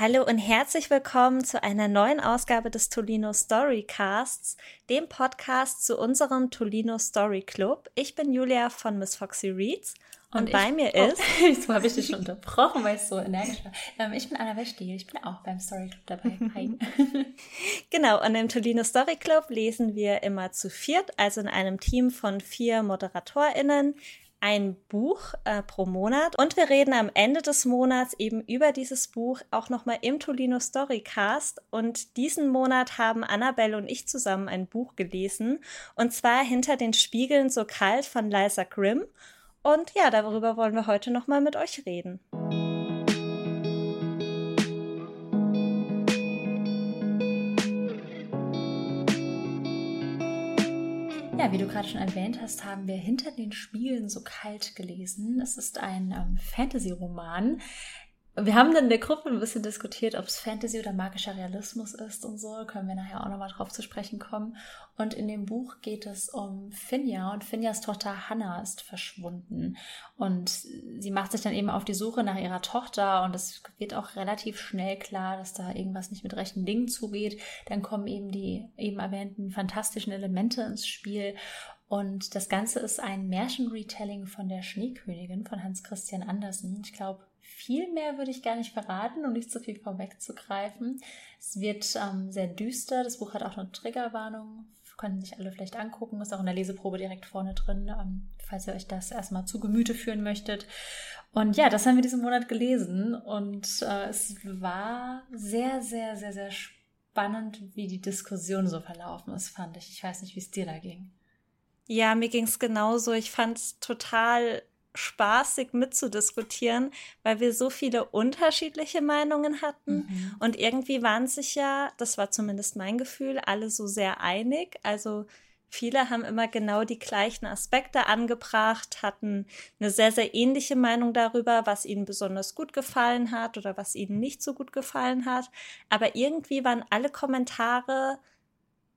Hallo und herzlich willkommen zu einer neuen Ausgabe des Tolino Storycasts, dem Podcast zu unserem Tolino Story Club. Ich bin Julia von Miss Foxy Reads und, und bei ich, mir ist. Oh, so habe ich dich schon unterbrochen, weil ich so energisch war. Ähm, ich bin Anna Westiel, ich bin auch beim Story Club dabei. Hi. genau, und im Tolino Story Club lesen wir immer zu viert, also in einem Team von vier ModeratorInnen ein Buch äh, pro Monat. Und wir reden am Ende des Monats eben über dieses Buch auch nochmal im Tolino Storycast. Und diesen Monat haben Annabelle und ich zusammen ein Buch gelesen. Und zwar Hinter den Spiegeln so kalt von Liza Grimm. Und ja, darüber wollen wir heute nochmal mit euch reden. Ja, wie du gerade schon erwähnt hast, haben wir hinter den Spiegeln so kalt gelesen. Es ist ein ähm, Fantasy-Roman, wir haben dann in der Gruppe ein bisschen diskutiert, ob es Fantasy oder magischer Realismus ist und so. Können wir nachher auch nochmal drauf zu sprechen kommen. Und in dem Buch geht es um Finja und Finjas Tochter Hannah ist verschwunden. Und sie macht sich dann eben auf die Suche nach ihrer Tochter und es wird auch relativ schnell klar, dass da irgendwas nicht mit rechten Dingen zugeht. Dann kommen eben die eben erwähnten fantastischen Elemente ins Spiel. Und das Ganze ist ein Märchenretelling von der Schneekönigin von Hans Christian Andersen. Ich glaube, viel mehr würde ich gar nicht verraten, um nicht zu viel vorwegzugreifen. Es wird ähm, sehr düster. Das Buch hat auch eine Triggerwarnung. Können sich alle vielleicht angucken. Ist auch in der Leseprobe direkt vorne drin, ähm, falls ihr euch das erstmal zu Gemüte führen möchtet. Und ja, das haben wir diesen Monat gelesen. Und äh, es war sehr, sehr, sehr, sehr spannend, wie die Diskussion so verlaufen ist, fand ich. Ich weiß nicht, wie es dir da ging. Ja, mir ging es genauso. Ich fand es total spaßig mitzudiskutieren, weil wir so viele unterschiedliche Meinungen hatten. Mhm. Und irgendwie waren sich ja, das war zumindest mein Gefühl, alle so sehr einig. Also viele haben immer genau die gleichen Aspekte angebracht, hatten eine sehr, sehr ähnliche Meinung darüber, was ihnen besonders gut gefallen hat oder was ihnen nicht so gut gefallen hat. Aber irgendwie waren alle Kommentare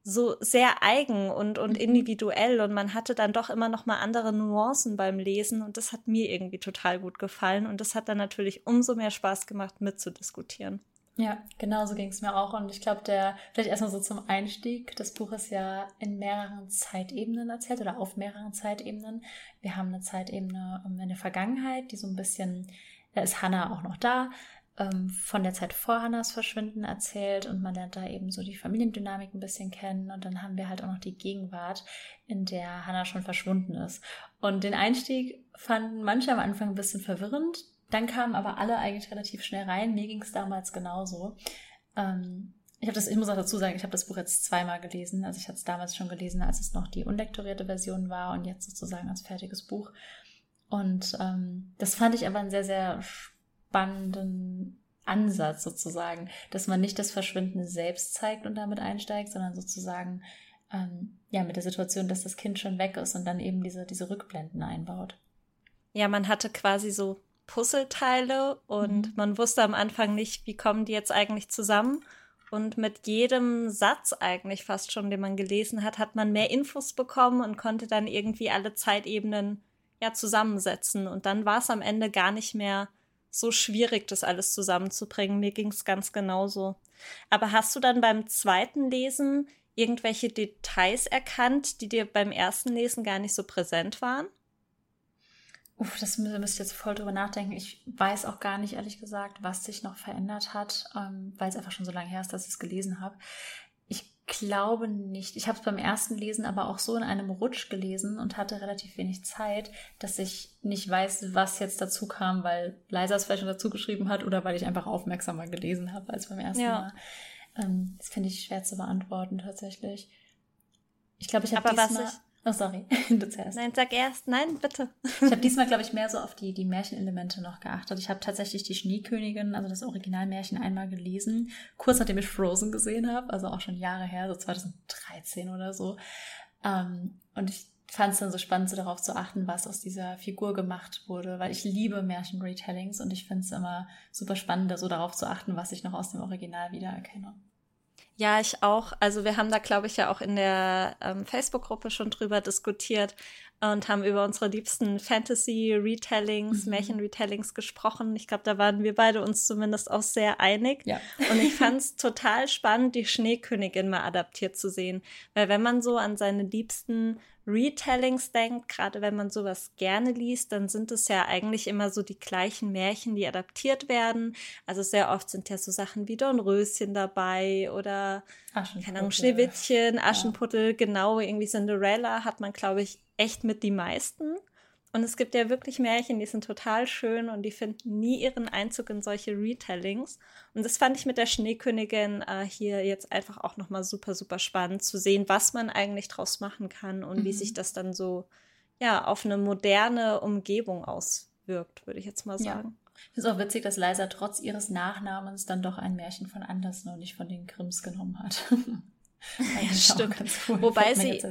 so sehr eigen und, und mhm. individuell und man hatte dann doch immer noch mal andere Nuancen beim Lesen und das hat mir irgendwie total gut gefallen und das hat dann natürlich umso mehr Spaß gemacht mitzudiskutieren. Ja, genau so ging es mir auch und ich glaube, der vielleicht erstmal so zum Einstieg, das Buch ist ja in mehreren Zeitebenen erzählt oder auf mehreren Zeitebenen. Wir haben eine Zeitebene in der Vergangenheit, die so ein bisschen da ist Hannah auch noch da ähm, von der Zeit vor Hannas Verschwinden erzählt und man lernt da eben so die Familiendynamik ein bisschen kennen und dann haben wir halt auch noch die Gegenwart, in der Hannah schon verschwunden ist. Und den Einstieg fanden manche am Anfang ein bisschen verwirrend, dann kamen aber alle eigentlich relativ schnell rein. Mir ging es damals genauso. Ähm, ich das, ich muss auch dazu sagen, ich habe das Buch jetzt zweimal gelesen. Also ich hatte es damals schon gelesen, als es noch die unlektorierte Version war und jetzt sozusagen als fertiges Buch. Und ähm, das fand ich aber ein sehr, sehr spannenden Ansatz sozusagen, dass man nicht das Verschwinden selbst zeigt und damit einsteigt, sondern sozusagen ähm, ja mit der Situation, dass das Kind schon weg ist und dann eben diese, diese Rückblenden einbaut. Ja, man hatte quasi so Puzzleteile und mhm. man wusste am Anfang nicht, wie kommen die jetzt eigentlich zusammen. Und mit jedem Satz eigentlich fast schon, den man gelesen hat, hat man mehr Infos bekommen und konnte dann irgendwie alle Zeitebenen ja zusammensetzen. Und dann war es am Ende gar nicht mehr so schwierig, das alles zusammenzubringen. Mir ging es ganz genauso. Aber hast du dann beim zweiten Lesen irgendwelche Details erkannt, die dir beim ersten Lesen gar nicht so präsent waren? Uff, das müsste ich jetzt voll drüber nachdenken. Ich weiß auch gar nicht, ehrlich gesagt, was sich noch verändert hat, ähm, weil es einfach schon so lange her ist, dass ich es gelesen habe glaube nicht. Ich habe es beim ersten Lesen aber auch so in einem Rutsch gelesen und hatte relativ wenig Zeit, dass ich nicht weiß, was jetzt dazu kam, weil Leisa es vielleicht schon dazu geschrieben hat oder weil ich einfach aufmerksamer gelesen habe als beim ersten ja. Mal. Ähm, das finde ich schwer zu beantworten tatsächlich. Ich glaube, ich habe diesmal... Ich Oh, sorry, du zuerst. Nein, sag erst. Nein, bitte. Ich habe diesmal, glaube ich, mehr so auf die, die Märchenelemente noch geachtet. Ich habe tatsächlich die Schneekönigin, also das Originalmärchen, einmal gelesen, kurz nachdem ich Frozen gesehen habe, also auch schon Jahre her, so 2013 oder so. Ähm, und ich fand es dann so spannend, so darauf zu achten, was aus dieser Figur gemacht wurde, weil ich liebe Märchen-Retellings und ich finde es immer super spannend, so darauf zu achten, was ich noch aus dem Original wiedererkenne. Ja, ich auch. Also wir haben da, glaube ich, ja auch in der ähm, Facebook-Gruppe schon drüber diskutiert. und haben über unsere liebsten Fantasy-Retellings, mhm. Märchen-Retellings gesprochen. Ich glaube, da waren wir beide uns zumindest auch sehr einig. Ja. Und ich fand es total spannend, die Schneekönigin mal adaptiert zu sehen. Weil wenn man so an seine liebsten Retellings denkt, gerade wenn man sowas gerne liest, dann sind es ja eigentlich immer so die gleichen Märchen, die adaptiert werden. Also sehr oft sind ja so Sachen wie Dornröschen dabei oder keine Ahnung, Schneewittchen, Aschenputtel, ja. genau, irgendwie Cinderella hat man, glaube ich, echt mit die meisten. Und es gibt ja wirklich Märchen, die sind total schön und die finden nie ihren Einzug in solche Retellings. Und das fand ich mit der Schneekönigin äh, hier jetzt einfach auch nochmal super, super spannend zu sehen, was man eigentlich draus machen kann und mhm. wie sich das dann so, ja, auf eine moderne Umgebung auswirkt, würde ich jetzt mal sagen. Ja. Es auch witzig, dass Leisa trotz ihres Nachnamens dann doch ein Märchen von Andersen und nicht von den Grimms genommen hat. Ja, stimmt. Cool. Wobei sie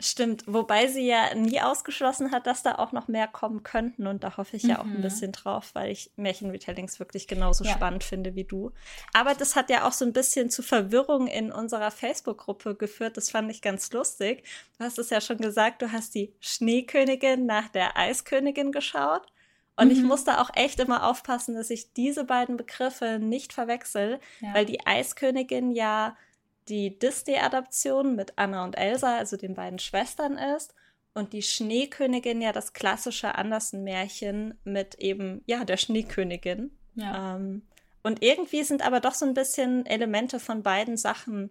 stimmt, wobei sie ja nie ausgeschlossen hat, dass da auch noch mehr kommen könnten und da hoffe ich ja mhm. auch ein mhm. bisschen drauf, weil ich Märchenretellings wirklich genauso ja. spannend finde wie du. Aber das hat ja auch so ein bisschen zu Verwirrung in unserer Facebook-Gruppe geführt. Das fand ich ganz lustig. Du hast es ja schon gesagt, du hast die Schneekönigin nach der Eiskönigin geschaut. Und mhm. ich musste auch echt immer aufpassen, dass ich diese beiden Begriffe nicht verwechsel, ja. weil die Eiskönigin ja die Disney-Adaption mit Anna und Elsa, also den beiden Schwestern ist. Und die Schneekönigin ja das klassische Andersen-Märchen mit eben, ja, der Schneekönigin. Ja. Ähm, und irgendwie sind aber doch so ein bisschen Elemente von beiden Sachen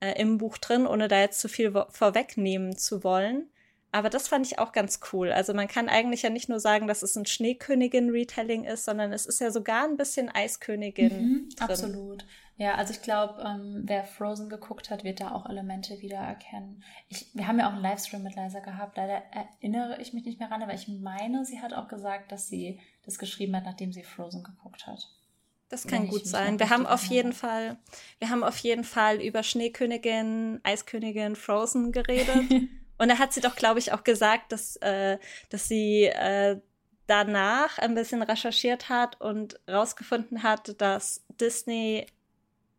äh, im Buch drin, ohne da jetzt zu viel vorwegnehmen zu wollen. Aber das fand ich auch ganz cool. Also man kann eigentlich ja nicht nur sagen, dass es ein Schneekönigin-Retelling ist, sondern es ist ja sogar ein bisschen Eiskönigin. Mhm, absolut. Ja, also ich glaube, ähm, wer Frozen geguckt hat, wird da auch Elemente wiedererkennen. Ich, wir haben ja auch einen Livestream mit Liza gehabt. Leider erinnere ich mich nicht mehr ran, aber ich meine, sie hat auch gesagt, dass sie das geschrieben hat, nachdem sie Frozen geguckt hat. Das kann gut sein. Wir haben auf jeden Fall, wir haben auf jeden Fall über Schneekönigin, Eiskönigin, Frozen geredet. Und da hat sie doch, glaube ich, auch gesagt, dass, äh, dass sie äh, danach ein bisschen recherchiert hat und rausgefunden hat, dass Disney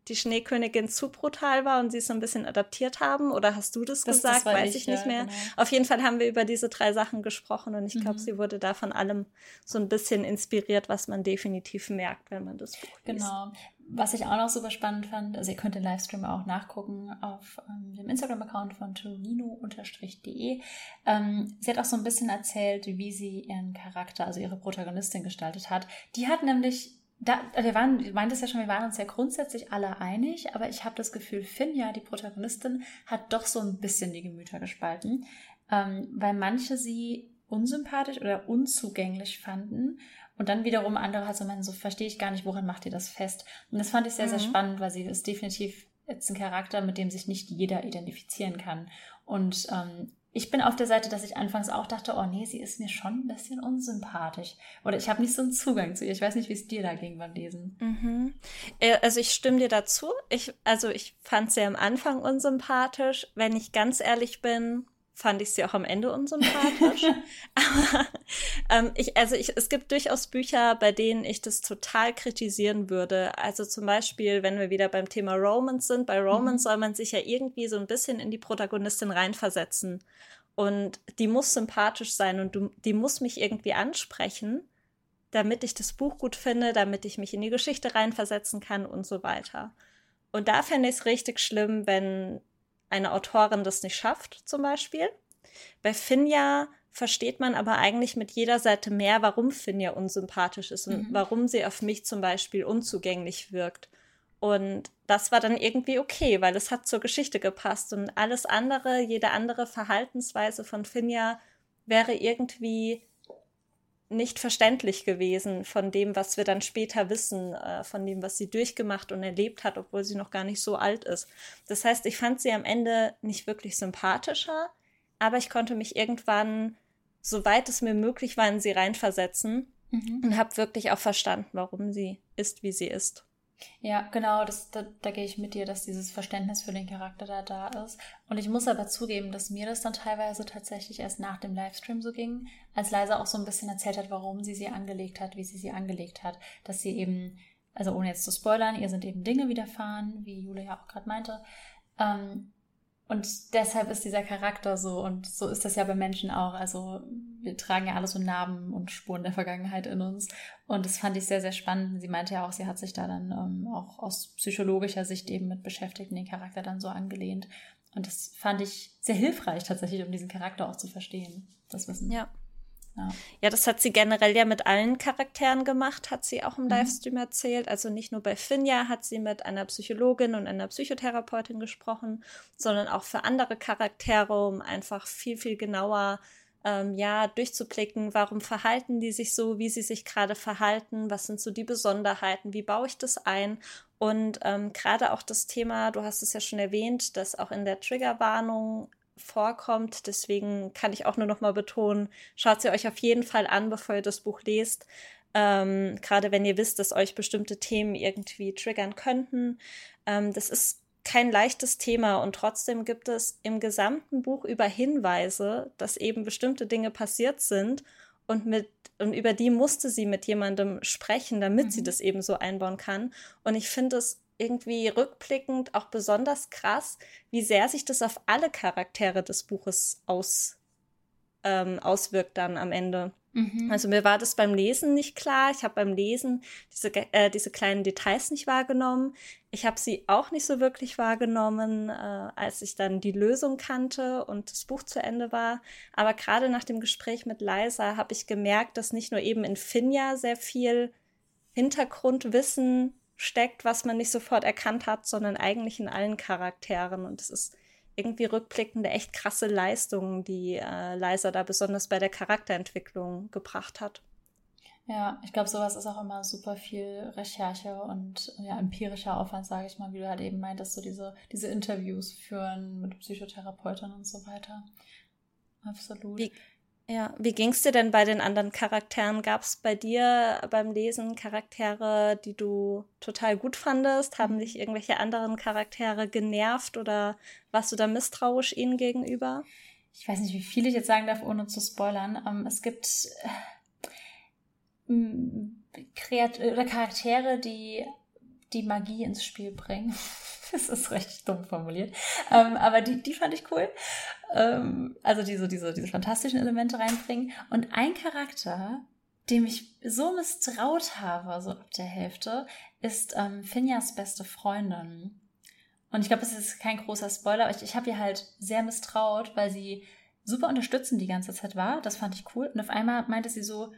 die Schneekönigin zu brutal war und sie es so ein bisschen adaptiert haben? Oder hast du das, das gesagt? Das Weiß ich, ich nicht ja, mehr. Genau. Auf jeden Fall haben wir über diese drei Sachen gesprochen und ich glaube, mhm. sie wurde da von allem so ein bisschen inspiriert, was man definitiv merkt, wenn man das Buch liest. Genau. Was ich auch noch super spannend fand, also ihr könnt den Livestream auch nachgucken auf ähm, dem Instagram-Account von torino-de. Ähm, sie hat auch so ein bisschen erzählt, wie sie ihren Charakter, also ihre Protagonistin gestaltet hat. Die hat nämlich da, wir waren, ich meinte es ja schon, wir waren uns ja grundsätzlich alle einig, aber ich habe das Gefühl, Finja, die Protagonistin, hat doch so ein bisschen die Gemüter gespalten, ähm, weil manche sie unsympathisch oder unzugänglich fanden und dann wiederum andere halt so meinen, so verstehe ich gar nicht, woran macht ihr das fest? Und das fand ich sehr, mhm. sehr spannend, weil sie ist definitiv jetzt ein Charakter, mit dem sich nicht jeder identifizieren kann. Und ähm, ich bin auf der Seite, dass ich anfangs auch dachte, oh nee, sie ist mir schon ein bisschen unsympathisch. Oder ich habe nicht so einen Zugang zu ihr. Ich weiß nicht, wie es dir da ging beim Lesen. Mhm. Äh, also ich stimme dir dazu. Ich, also ich fand sie am Anfang unsympathisch. Wenn ich ganz ehrlich bin, fand ich sie auch am Ende unsympathisch. Aber ähm, ich, also ich, es gibt durchaus Bücher, bei denen ich das total kritisieren würde. Also zum Beispiel, wenn wir wieder beim Thema Romance sind, bei Romance mhm. soll man sich ja irgendwie so ein bisschen in die Protagonistin reinversetzen. Und die muss sympathisch sein und du, die muss mich irgendwie ansprechen, damit ich das Buch gut finde, damit ich mich in die Geschichte reinversetzen kann und so weiter. Und da fände ich es richtig schlimm, wenn eine Autorin das nicht schafft, zum Beispiel. Bei Finja versteht man aber eigentlich mit jeder Seite mehr, warum Finja unsympathisch ist und mhm. warum sie auf mich zum Beispiel unzugänglich wirkt. Und das war dann irgendwie okay, weil es hat zur Geschichte gepasst und alles andere, jede andere Verhaltensweise von Finja wäre irgendwie nicht verständlich gewesen von dem, was wir dann später wissen, äh, von dem, was sie durchgemacht und erlebt hat, obwohl sie noch gar nicht so alt ist. Das heißt, ich fand sie am Ende nicht wirklich sympathischer, aber ich konnte mich irgendwann, soweit es mir möglich war, in sie reinversetzen mhm. und habe wirklich auch verstanden, warum sie ist, wie sie ist. Ja, genau, das, da, da gehe ich mit dir, dass dieses Verständnis für den Charakter da da ist. Und ich muss aber zugeben, dass mir das dann teilweise tatsächlich erst nach dem Livestream so ging, als Leisa auch so ein bisschen erzählt hat, warum sie sie angelegt hat, wie sie sie angelegt hat, dass sie eben, also ohne jetzt zu spoilern, ihr sind eben Dinge widerfahren, wie Jule ja auch gerade meinte, ähm, und deshalb ist dieser Charakter so und so ist das ja bei Menschen auch. Also wir tragen ja alles so Narben und Spuren der Vergangenheit in uns. Und das fand ich sehr, sehr spannend. Sie meinte ja auch, sie hat sich da dann ähm, auch aus psychologischer Sicht eben mit beschäftigt und den Charakter dann so angelehnt. Und das fand ich sehr hilfreich tatsächlich, um diesen Charakter auch zu verstehen, das Wissen. Ja. Ja. ja, das hat sie generell ja mit allen Charakteren gemacht, hat sie auch im mhm. Livestream erzählt. Also nicht nur bei Finja hat sie mit einer Psychologin und einer Psychotherapeutin gesprochen, sondern auch für andere Charaktere, um einfach viel, viel genauer ähm, ja, durchzublicken, warum verhalten die sich so, wie sie sich gerade verhalten, was sind so die Besonderheiten, wie baue ich das ein. Und ähm, gerade auch das Thema, du hast es ja schon erwähnt, dass auch in der Triggerwarnung vorkommt. Deswegen kann ich auch nur noch mal betonen, schaut sie euch auf jeden Fall an, bevor ihr das Buch lest. Ähm, Gerade wenn ihr wisst, dass euch bestimmte Themen irgendwie triggern könnten. Ähm, das ist kein leichtes Thema und trotzdem gibt es im gesamten Buch über Hinweise, dass eben bestimmte Dinge passiert sind und mit und über die musste sie mit jemandem sprechen, damit mhm. sie das eben so einbauen kann. Und ich finde es irgendwie rückblickend auch besonders krass, wie sehr sich das auf alle Charaktere des Buches aus, ähm, auswirkt dann am Ende. Mhm. Also mir war das beim Lesen nicht klar. Ich habe beim Lesen diese, äh, diese kleinen Details nicht wahrgenommen. Ich habe sie auch nicht so wirklich wahrgenommen, äh, als ich dann die Lösung kannte und das Buch zu Ende war. Aber gerade nach dem Gespräch mit Liza habe ich gemerkt, dass nicht nur eben in Finja sehr viel Hintergrundwissen steckt, was man nicht sofort erkannt hat, sondern eigentlich in allen Charakteren. Und es ist irgendwie rückblickende, echt krasse Leistungen, die äh, Liza da besonders bei der Charakterentwicklung gebracht hat. Ja, ich glaube, sowas ist auch immer super viel Recherche und ja, empirischer Aufwand, sage ich mal, wie du halt eben meintest, so diese, diese Interviews führen mit Psychotherapeuten und so weiter. Absolut. Wie, ja, wie ging es dir denn bei den anderen Charakteren? Gab es bei dir beim Lesen Charaktere, die du total gut fandest? Haben dich irgendwelche anderen Charaktere genervt oder warst du da misstrauisch ihnen gegenüber? Ich weiß nicht, wie viel ich jetzt sagen darf, ohne zu spoilern. Ähm, es gibt äh, Kreat oder Charaktere, die die Magie ins Spiel bringen. das ist recht dumm formuliert. Ähm, aber die, die fand ich cool. Ähm, also die so diese, diese fantastischen Elemente reinbringen. Und ein Charakter, dem ich so misstraut habe, so ab der Hälfte, ist ähm, Finjas beste Freundin. Und ich glaube, es ist kein großer Spoiler, aber ich, ich habe ihr halt sehr misstraut, weil sie super unterstützend die ganze Zeit war. Das fand ich cool. Und auf einmal meinte sie so,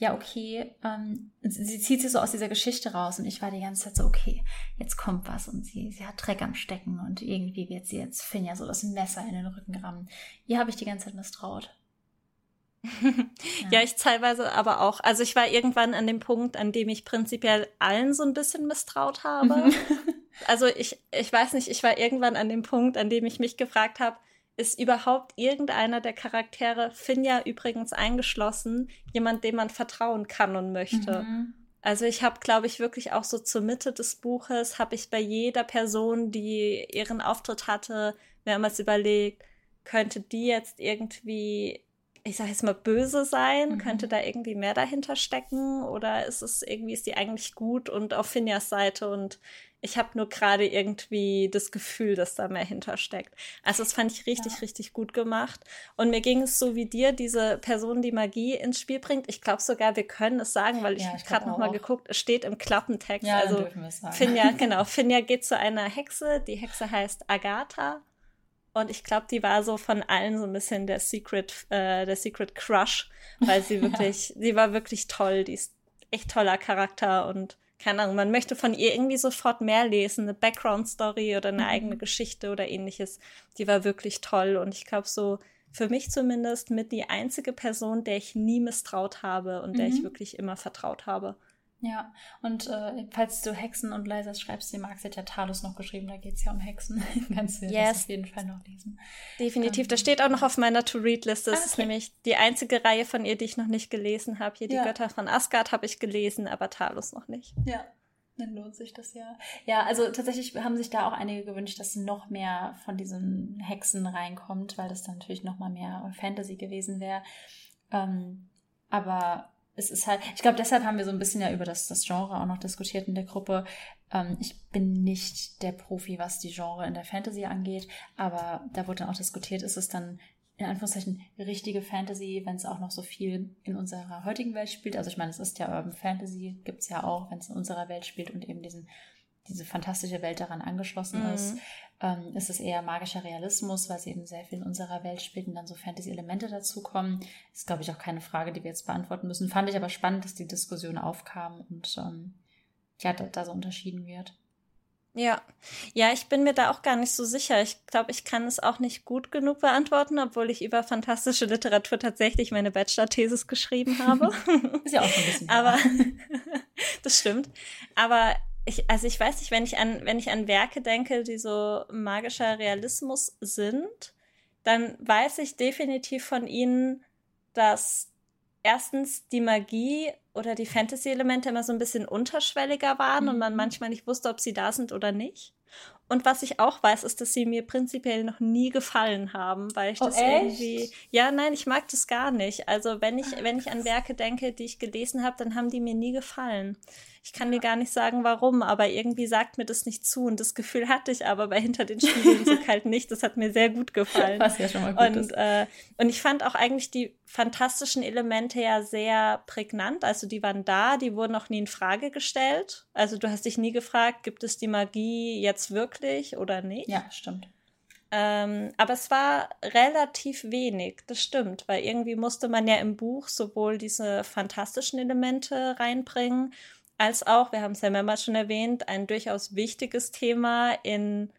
ja, okay, ähm, sie, sie zieht sich so aus dieser Geschichte raus und ich war die ganze Zeit so, okay, jetzt kommt was und sie, sie hat Dreck am Stecken und irgendwie wird sie jetzt Finja so das Messer in den Rücken rammen. Ihr habe ich die ganze Zeit misstraut. ja. ja, ich teilweise aber auch. Also ich war irgendwann an dem Punkt, an dem ich prinzipiell allen so ein bisschen misstraut habe. Mhm. also ich, ich weiß nicht, ich war irgendwann an dem Punkt, an dem ich mich gefragt habe, ist überhaupt irgendeiner der Charaktere, Finja übrigens eingeschlossen, jemand, dem man vertrauen kann und möchte. Mhm. Also ich habe, glaube ich, wirklich auch so zur Mitte des Buches, habe ich bei jeder Person, die ihren Auftritt hatte, mehrmals überlegt, könnte die jetzt irgendwie, ich sage jetzt mal, böse sein? Mhm. Könnte da irgendwie mehr dahinter stecken? Oder ist es irgendwie, ist die eigentlich gut und auf Finjas Seite und ich habe nur gerade irgendwie das Gefühl, dass da mehr hintersteckt. Also das fand ich richtig, ja. richtig gut gemacht. Und mir ging es so wie dir, diese Person, die Magie ins Spiel bringt. Ich glaube sogar, wir können es sagen, weil ich, ja, ich gerade noch mal geguckt, es steht im Klappentext. Ja, also Finja, genau, Finja geht zu einer Hexe. Die Hexe heißt Agatha. Und ich glaube, die war so von allen so ein bisschen der Secret, äh, der Secret Crush, weil sie wirklich, ja. sie war wirklich toll. Die ist echt toller Charakter und keine Ahnung, man möchte von ihr irgendwie sofort mehr lesen, eine Background-Story oder eine mhm. eigene Geschichte oder ähnliches. Die war wirklich toll und ich glaube so, für mich zumindest mit die einzige Person, der ich nie misstraut habe und mhm. der ich mhm. wirklich immer vertraut habe. Ja, und äh, falls du Hexen und Leisers schreibst, die Max hat ja Talos noch geschrieben, da geht es ja um Hexen. Kannst du yes. das auf jeden Fall noch lesen. Definitiv, ähm, das steht auch noch auf meiner To-Read-Liste. Das ah, okay. ist nämlich die einzige Reihe von ihr, die ich noch nicht gelesen habe. Hier die ja. Götter von Asgard habe ich gelesen, aber Talos noch nicht. Ja, dann lohnt sich das ja. Ja, also tatsächlich haben sich da auch einige gewünscht, dass noch mehr von diesen Hexen reinkommt, weil das dann natürlich noch mal mehr Fantasy gewesen wäre. Ähm, aber es ist halt, ich glaube, deshalb haben wir so ein bisschen ja über das, das Genre auch noch diskutiert in der Gruppe. Ähm, ich bin nicht der Profi, was die Genre in der Fantasy angeht, aber da wurde dann auch diskutiert, ist es dann in Anführungszeichen richtige Fantasy, wenn es auch noch so viel in unserer heutigen Welt spielt. Also ich meine, es ist ja Urban Fantasy, gibt es ja auch, wenn es in unserer Welt spielt und eben diesen, diese fantastische Welt daran angeschlossen mhm. ist. Ähm, ist es eher magischer Realismus, weil es eben sehr viel in unserer Welt spielt und dann so Fantasy-Elemente dazukommen. Ist, glaube ich, auch keine Frage, die wir jetzt beantworten müssen. Fand ich aber spannend, dass die Diskussion aufkam und ähm, ja, da, da so unterschieden wird. Ja, ja, ich bin mir da auch gar nicht so sicher. Ich glaube, ich kann es auch nicht gut genug beantworten, obwohl ich über fantastische Literatur tatsächlich meine Bachelor-Thesis geschrieben habe. Ist ja auch so ein bisschen. Aber das stimmt. Aber ich, also ich weiß nicht, wenn ich an, wenn ich an Werke denke, die so magischer Realismus sind, dann weiß ich definitiv von ihnen, dass erstens die Magie oder die Fantasy-Elemente immer so ein bisschen unterschwelliger waren mhm. und man mhm. manchmal nicht wusste, ob sie da sind oder nicht. Und was ich auch weiß, ist, dass sie mir prinzipiell noch nie gefallen haben, weil ich oh, das echt? irgendwie. Ja, nein, ich mag das gar nicht. Also wenn ich, Ach, wenn ich an Werke denke, die ich gelesen habe, dann haben die mir nie gefallen. Ich kann dir gar nicht sagen, warum, aber irgendwie sagt mir das nicht zu. Und das Gefühl hatte ich aber bei Hinter den Spiegeln so kalt nicht. Das hat mir sehr gut gefallen. Was ja schon mal gut und, ist. Äh, und ich fand auch eigentlich die fantastischen Elemente ja sehr prägnant. Also die waren da, die wurden auch nie in Frage gestellt. Also du hast dich nie gefragt, gibt es die Magie jetzt wirklich oder nicht? Ja, stimmt. Ähm, aber es war relativ wenig, das stimmt, weil irgendwie musste man ja im Buch sowohl diese fantastischen Elemente reinbringen als auch, wir haben es ja mehrmals schon erwähnt, ein durchaus wichtiges Thema in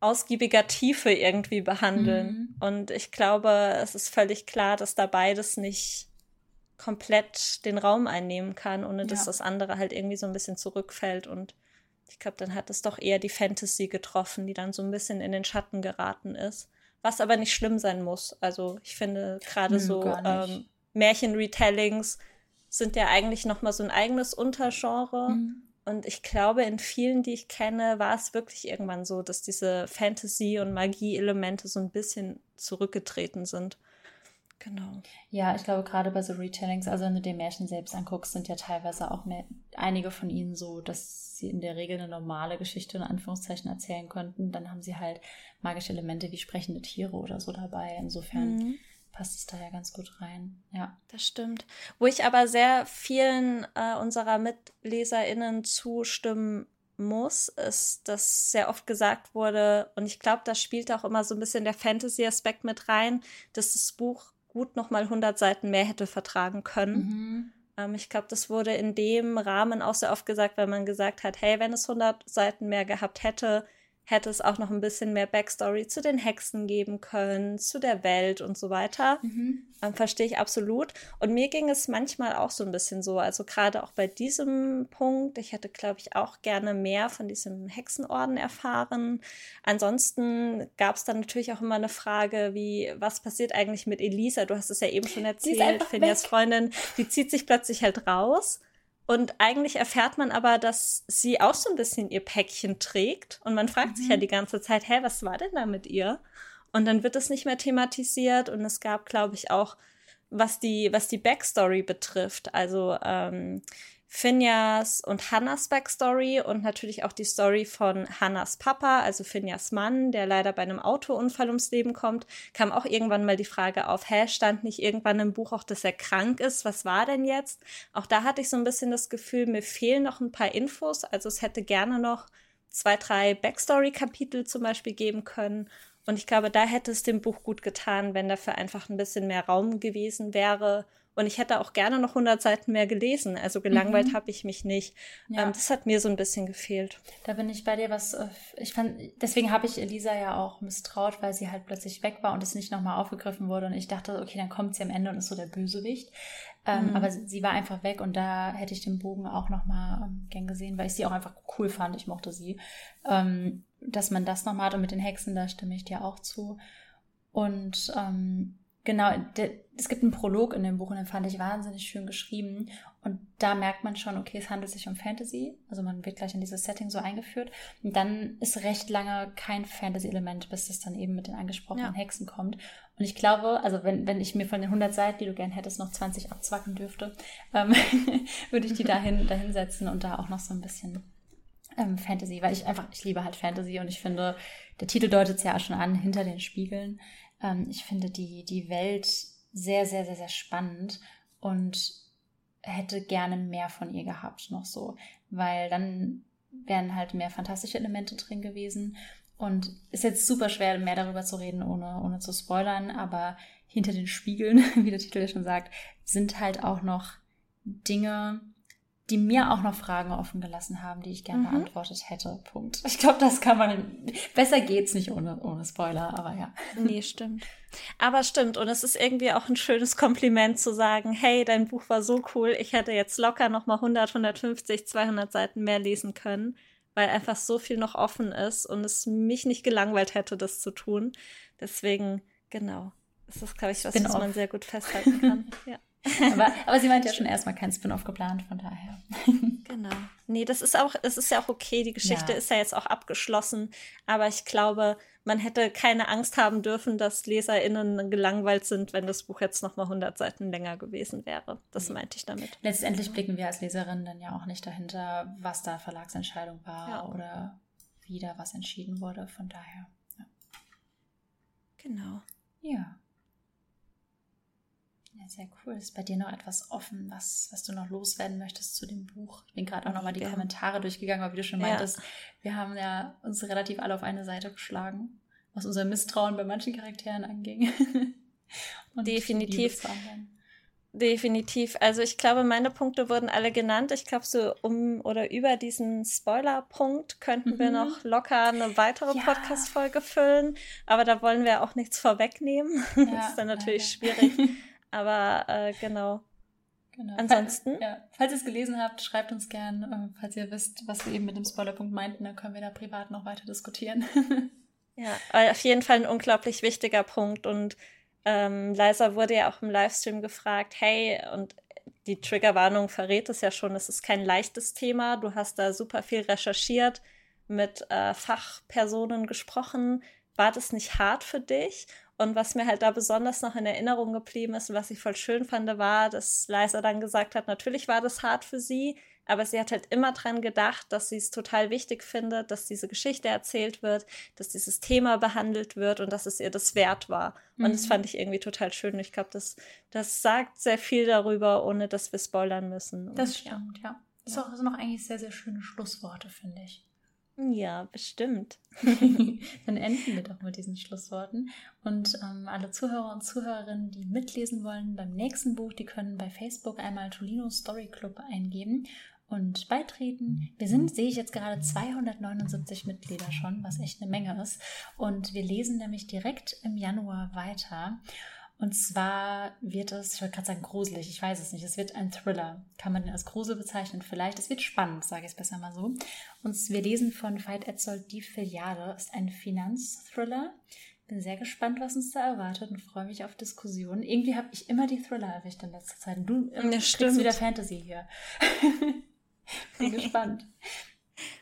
ausgiebiger Tiefe irgendwie behandeln. Mhm. Und ich glaube, es ist völlig klar, dass da beides nicht komplett den Raum einnehmen kann, ohne dass ja. das andere halt irgendwie so ein bisschen zurückfällt. Und ich glaube, dann hat es doch eher die Fantasy getroffen, die dann so ein bisschen in den Schatten geraten ist. Was aber nicht schlimm sein muss. Also ich finde gerade so ähm, Märchen-Retellings sind ja eigentlich noch mal so ein eigenes Untergenre. Mhm. Und ich glaube, in vielen, die ich kenne, war es wirklich irgendwann so, dass diese Fantasy- und Magie-Elemente so ein bisschen zurückgetreten sind. Genau. Ja, ich glaube, gerade bei so Retellings, also wenn du dir Märchen selbst anguckst, sind ja teilweise auch mehr, einige von ihnen so, dass sie in der Regel eine normale Geschichte in Anführungszeichen erzählen könnten. Dann haben sie halt magische Elemente wie sprechende Tiere oder so dabei. Insofern. Mhm passt es da ja ganz gut rein. Ja. Das stimmt. Wo ich aber sehr vielen äh, unserer MitleserInnen zustimmen muss, ist, dass sehr oft gesagt wurde, und ich glaube, da spielt auch immer so ein bisschen der Fantasy-Aspekt mit rein, dass das Buch gut nochmal 100 Seiten mehr hätte vertragen können. Mhm. Ähm, ich glaube, das wurde in dem Rahmen auch sehr oft gesagt, weil man gesagt hat, hey, wenn es 100 Seiten mehr gehabt hätte, hätte es auch noch ein bisschen mehr Backstory zu den Hexen geben können, zu der Welt und so weiter. Mhm. Ähm, verstehe ich absolut. Und mir ging es manchmal auch so ein bisschen so. Also gerade auch bei diesem Punkt, ich hätte, glaube ich, auch gerne mehr von diesem Hexenorden erfahren. Ansonsten gab es dann natürlich auch immer eine Frage, wie, was passiert eigentlich mit Elisa? Du hast es ja eben schon erzählt, Finjas Freundin, die zieht sich plötzlich halt raus. Und eigentlich erfährt man aber, dass sie auch so ein bisschen ihr Päckchen trägt. Und man fragt mhm. sich ja mhm. die ganze Zeit, hä, was war denn da mit ihr? Und dann wird es nicht mehr thematisiert. Und es gab, glaube ich, auch, was die, was die Backstory betrifft. Also ähm, Finjas und Hannas Backstory und natürlich auch die Story von Hannas Papa, also Finjas Mann, der leider bei einem Autounfall ums Leben kommt, kam auch irgendwann mal die Frage auf, hä, stand nicht irgendwann im Buch auch, dass er krank ist? Was war denn jetzt? Auch da hatte ich so ein bisschen das Gefühl, mir fehlen noch ein paar Infos. Also es hätte gerne noch zwei, drei Backstory-Kapitel zum Beispiel geben können. Und ich glaube, da hätte es dem Buch gut getan, wenn dafür einfach ein bisschen mehr Raum gewesen wäre und ich hätte auch gerne noch 100 Seiten mehr gelesen. Also gelangweilt mhm. habe ich mich nicht. Ja. Ähm, das hat mir so ein bisschen gefehlt. Da bin ich bei dir, was äh, ich fand, deswegen habe ich Elisa ja auch misstraut, weil sie halt plötzlich weg war und es nicht nochmal aufgegriffen wurde. Und ich dachte, okay, dann kommt sie am Ende und ist so der Bösewicht. Ähm, mhm. Aber sie war einfach weg und da hätte ich den Bogen auch nochmal ähm, gern gesehen, weil ich sie auch einfach cool fand. Ich mochte sie. Ähm, dass man das nochmal hat und mit den Hexen, da stimme ich dir auch zu. Und ähm, Genau, es gibt einen Prolog in dem Buch und den fand ich wahnsinnig schön geschrieben. Und da merkt man schon, okay, es handelt sich um Fantasy. Also man wird gleich in dieses Setting so eingeführt. Und dann ist recht lange kein Fantasy-Element, bis es dann eben mit den angesprochenen ja. Hexen kommt. Und ich glaube, also wenn, wenn ich mir von den 100 Seiten, die du gern hättest, noch 20 abzwacken dürfte, ähm, würde ich die dahin, dahin setzen und da auch noch so ein bisschen ähm, Fantasy, weil ich einfach, ich liebe halt Fantasy und ich finde, der Titel deutet es ja auch schon an, hinter den Spiegeln. Ähm, ich finde die, die Welt sehr, sehr, sehr, sehr spannend und hätte gerne mehr von ihr gehabt, noch so, weil dann wären halt mehr fantastische Elemente drin gewesen. Und ist jetzt super schwer, mehr darüber zu reden, ohne, ohne zu spoilern, aber hinter den Spiegeln, wie der Titel ja schon sagt, sind halt auch noch Dinge, die mir auch noch Fragen offen gelassen haben, die ich gerne mhm. beantwortet hätte. Punkt. Ich glaube, das kann man. Besser geht's nicht ohne, ohne Spoiler, aber ja. Nee, stimmt. Aber stimmt. Und es ist irgendwie auch ein schönes Kompliment zu sagen, hey, dein Buch war so cool, ich hätte jetzt locker nochmal 100, 150, 200 Seiten mehr lesen können, weil einfach so viel noch offen ist und es mich nicht gelangweilt hätte, das zu tun. Deswegen, genau. Das ist, glaube ich, was, was man sehr gut festhalten kann. ja aber, aber sie meint ja schon erstmal kein Spin-off geplant, von daher. genau. Nee, das ist auch, es ist ja auch okay. Die Geschichte ja. ist ja jetzt auch abgeschlossen. Aber ich glaube, man hätte keine Angst haben dürfen, dass LeserInnen gelangweilt sind, wenn das Buch jetzt nochmal 100 Seiten länger gewesen wäre. Das meinte ich damit. Letztendlich blicken wir als Leserinnen dann ja auch nicht dahinter, was da Verlagsentscheidung war ja. oder wie da was entschieden wurde. Von daher. Ja. Genau. Ja. Ja, sehr cool. Ist bei dir noch etwas offen, was, was du noch loswerden möchtest zu dem Buch? Ich bin gerade auch nochmal die. Kommentare durchgegangen, weil wie du schon meintest, ja. wir haben ja uns relativ alle auf eine Seite geschlagen, was unser Misstrauen bei manchen Charakteren anging. Definitiv. Definitiv. Also ich glaube, meine Punkte wurden alle genannt. Ich glaube, so um oder über diesen Spoiler-Punkt könnten mhm. wir noch locker eine weitere ja. Podcast-Folge füllen. Aber da wollen wir auch nichts vorwegnehmen. Ja, das ist dann natürlich ja, schwierig. Aber äh, genau. Genau. Ansonsten. Ja. Falls ihr es gelesen habt, schreibt uns gern. Äh, falls ihr wisst, was wir eben mit dem Spoilerpunkt meinten, dann können wir da privat noch weiter diskutieren. ja, auf jeden Fall ein unglaublich wichtiger Punkt. Und ähm, Liza wurde ja auch im Livestream gefragt, hey, und die Triggerwarnung verrät es ja schon, es ist kein leichtes Thema. Du hast da super viel recherchiert, mit äh, Fachpersonen gesprochen. War das nicht hart für dich? Und was mir halt da besonders noch in Erinnerung geblieben ist und was ich voll schön fand, war, dass Liza dann gesagt hat, natürlich war das hart für sie, aber sie hat halt immer dran gedacht, dass sie es total wichtig findet, dass diese Geschichte erzählt wird, dass dieses Thema behandelt wird und dass es ihr das wert war. Mhm. Und das mhm. fand ich irgendwie total schön. Ich glaube, das, das sagt sehr viel darüber, ohne dass wir spoilern müssen. Und, das stimmt, ja. ja. Das sind auch eigentlich sehr, sehr schöne Schlussworte, finde ich. Ja, bestimmt. Dann enden wir doch mit diesen Schlussworten. Und ähm, alle Zuhörer und Zuhörerinnen, die mitlesen wollen beim nächsten Buch, die können bei Facebook einmal Tolino Story Club eingeben und beitreten. Wir sind, sehe ich jetzt gerade, 279 Mitglieder schon, was echt eine Menge ist. Und wir lesen nämlich direkt im Januar weiter. Und zwar wird es, ich wollte gerade sagen gruselig, ich weiß es nicht, es wird ein Thriller. Kann man den als Grusel bezeichnen? Vielleicht. Es wird spannend, sage ich es besser mal so. Und wir lesen von Veit Etzold Die Filiale. Ist ein Finanzthriller. Bin sehr gespannt, was uns da erwartet und freue mich auf Diskussionen. Irgendwie habe ich immer die Thriller erwischt in letzter Zeit. Und du ähm, kriegst wieder Fantasy hier. Bin gespannt.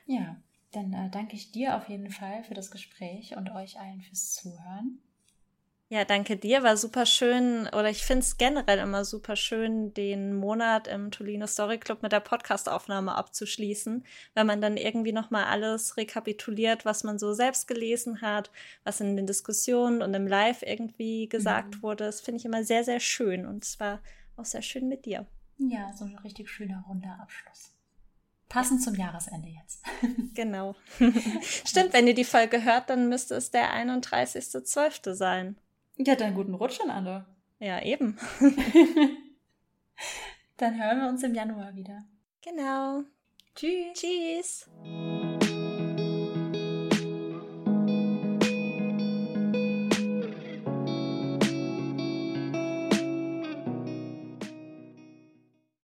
Ja, dann äh, danke ich dir auf jeden Fall für das Gespräch und euch allen fürs Zuhören. Ja, danke dir. War super schön, oder ich finde es generell immer super schön, den Monat im Tolino Story Club mit der Podcastaufnahme abzuschließen, weil man dann irgendwie nochmal alles rekapituliert, was man so selbst gelesen hat, was in den Diskussionen und im Live irgendwie gesagt mhm. wurde. Das finde ich immer sehr, sehr schön und es war auch sehr schön mit dir. Ja, so ein richtig schöner runder Abschluss. Passend zum Jahresende jetzt. genau. Stimmt, wenn ihr die Folge hört, dann müsste es der 31.12. sein. Ja, dann guten Rutsch an alle. Ja, eben. dann hören wir uns im Januar wieder. Genau. Tschüss. Tschüss.